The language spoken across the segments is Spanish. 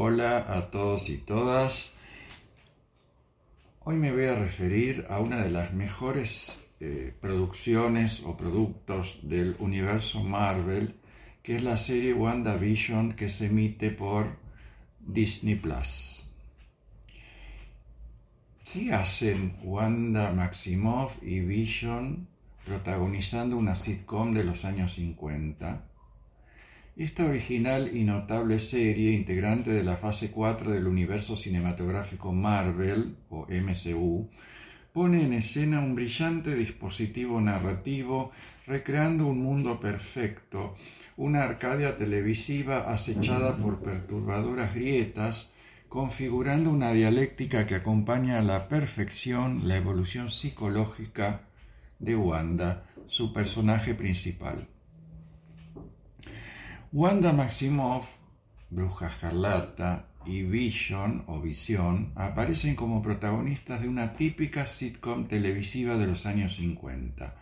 Hola a todos y todas. Hoy me voy a referir a una de las mejores eh, producciones o productos del universo Marvel, que es la serie WandaVision que se emite por Disney Plus. ¿Qué hacen Wanda Maximoff y Vision protagonizando una sitcom de los años 50? Esta original y notable serie, integrante de la fase 4 del universo cinematográfico Marvel o MCU, pone en escena un brillante dispositivo narrativo recreando un mundo perfecto, una Arcadia televisiva acechada por perturbadoras grietas, configurando una dialéctica que acompaña a la perfección la evolución psicológica de Wanda, su personaje principal. Wanda Maximoff, Bruja Escarlata y Vision o Visión aparecen como protagonistas de una típica sitcom televisiva de los años 50.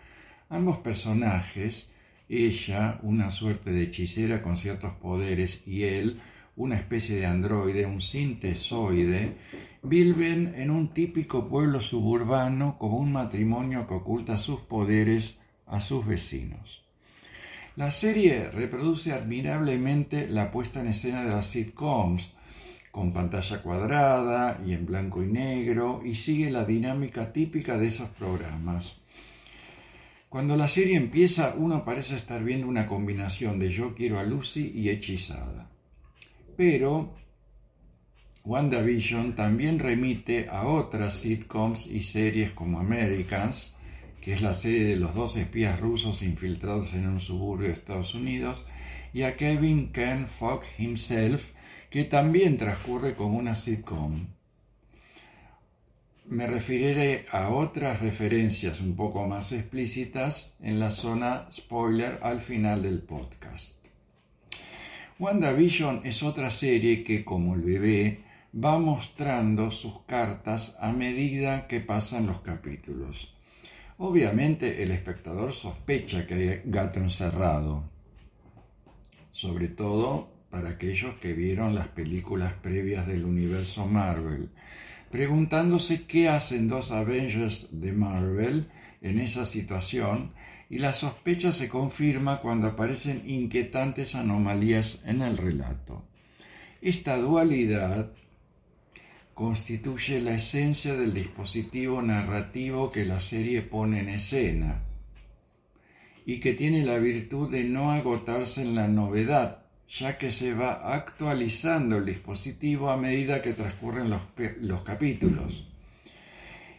Ambos personajes, ella, una suerte de hechicera con ciertos poderes, y él, una especie de androide, un sintesoide, viven en un típico pueblo suburbano como un matrimonio que oculta sus poderes a sus vecinos. La serie reproduce admirablemente la puesta en escena de las sitcoms, con pantalla cuadrada y en blanco y negro, y sigue la dinámica típica de esos programas. Cuando la serie empieza, uno parece estar viendo una combinación de Yo quiero a Lucy y Hechizada. Pero WandaVision también remite a otras sitcoms y series como Americans, que es la serie de los dos espías rusos infiltrados en un suburbio de Estados Unidos, y a Kevin Ken Fox himself, que también transcurre como una sitcom. Me referiré a otras referencias un poco más explícitas en la zona spoiler al final del podcast. WandaVision es otra serie que, como el bebé, va mostrando sus cartas a medida que pasan los capítulos. Obviamente el espectador sospecha que hay gato encerrado, sobre todo para aquellos que vieron las películas previas del universo Marvel, preguntándose qué hacen dos Avengers de Marvel en esa situación y la sospecha se confirma cuando aparecen inquietantes anomalías en el relato. Esta dualidad constituye la esencia del dispositivo narrativo que la serie pone en escena y que tiene la virtud de no agotarse en la novedad, ya que se va actualizando el dispositivo a medida que transcurren los, capítulos,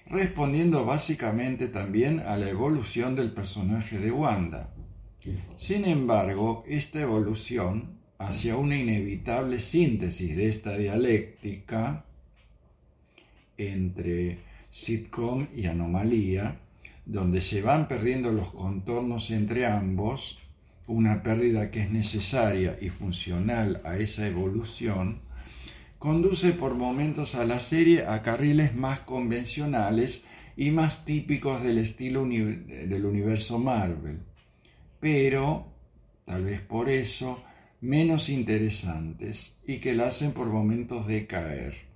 respondiendo básicamente también a la evolución del personaje de Wanda. Sin embargo, esta evolución hacia una inevitable síntesis de esta dialéctica entre sitcom y anomalía, donde se van perdiendo los contornos entre ambos, una pérdida que es necesaria y funcional a esa evolución, conduce por momentos a la serie a carriles más convencionales y más típicos del estilo del universo Marvel, pero, tal vez por eso, menos interesantes y que la hacen por momentos decaer.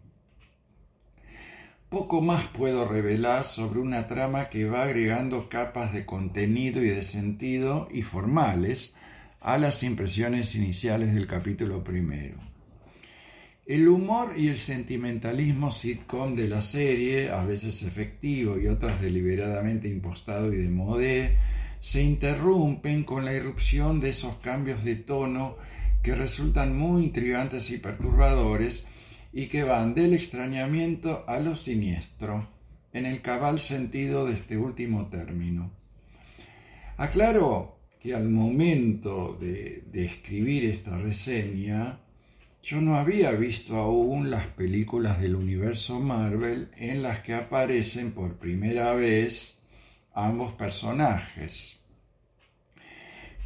Poco más puedo revelar sobre una trama que va agregando capas de contenido y de sentido y formales a las impresiones iniciales del capítulo primero. El humor y el sentimentalismo sitcom de la serie, a veces efectivo y otras deliberadamente impostado y de modé, se interrumpen con la irrupción de esos cambios de tono que resultan muy intrigantes y perturbadores y que van del extrañamiento a lo siniestro, en el cabal sentido de este último término. Aclaro que al momento de, de, escribir esta reseña, yo no había visto aún las películas del universo Marvel en las que aparecen por primera vez ambos personajes.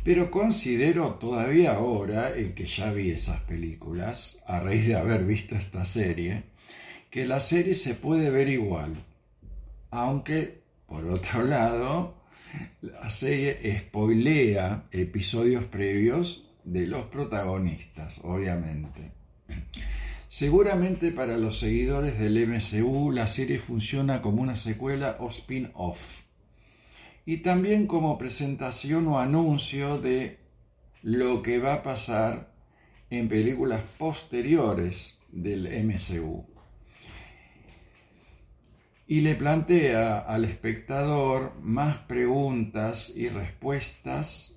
Pero considero todavía ahora, el que ya vi esas películas, a raíz de haber visto esta serie, que la serie se puede ver igual. Aunque, por otro lado, la serie spoilea episodios previos de los protagonistas, obviamente. Seguramente para los seguidores del MCU la serie funciona como una secuela o spin-off y también como presentación o anuncio de lo que va a pasar en películas posteriores del MCU. Y le plantea al espectador más preguntas y respuestas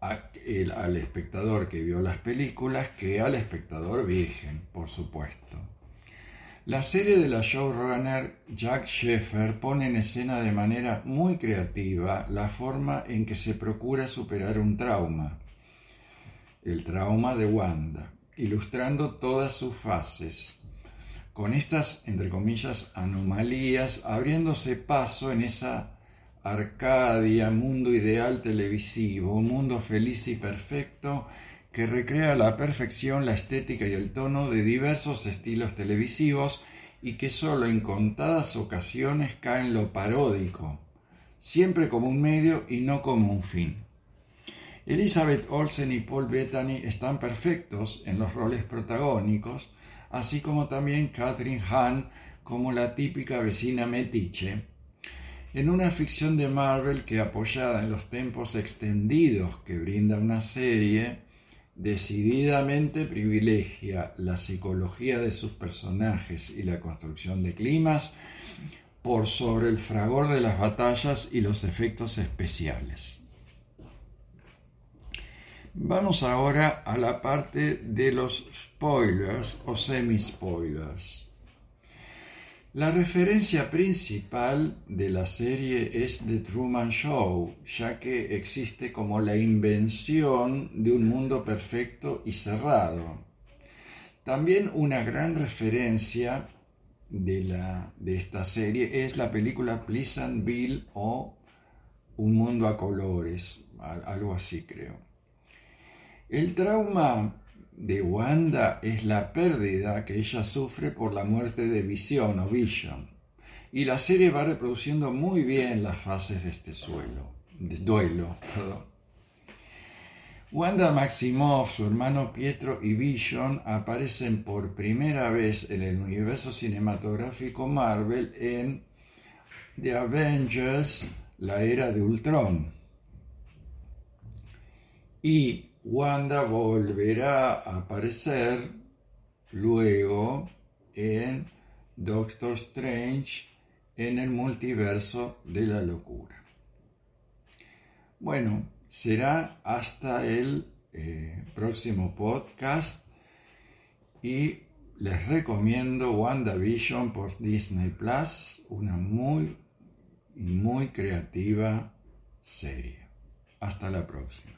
al espectador que vio las películas que al espectador virgen, por supuesto. La serie de la showrunner Jack Sheffer pone en escena de manera muy creativa la forma en que se procura superar un trauma, el trauma de Wanda, ilustrando todas sus fases, con estas, entre comillas, anomalías, abriéndose paso en esa Arcadia, mundo ideal televisivo, un mundo feliz y perfecto que recrea a la perfección la estética y el tono de diversos estilos televisivos y que solo en contadas ocasiones cae en lo paródico, siempre como un medio y no como un fin. Elizabeth Olsen y Paul Bettany están perfectos en los roles protagónicos, así como también Catherine Hahn como la típica vecina metiche, en una ficción de Marvel que apoyada en los tiempos extendidos que brinda una serie, decididamente privilegia la psicología de sus personajes y la construcción de climas por sobre el fragor de las batallas y los efectos especiales. Vamos ahora a la parte de los spoilers o semi-spoilers. La referencia principal de la serie es The Truman Show, ya que existe como la invención de un mundo perfecto y cerrado. También una gran referencia de, la, de esta serie es la película Pleasantville o Un mundo a colores, algo así creo. El trauma de Wanda es la pérdida que ella sufre por la muerte de Vision o Vision. Y la serie va reproduciendo muy bien las fases de este suelo, duelo. Wanda Maximoff, su hermano Pietro y Vision aparecen por primera vez en el universo cinematográfico Marvel en The Avengers, la era de Ultron. Y Wanda volverá a aparecer luego en Doctor Strange en el multiverso de la locura. Bueno, será hasta el eh, próximo podcast y les recomiendo WandaVision por Disney Plus, una muy, muy creativa serie. Hasta la próxima.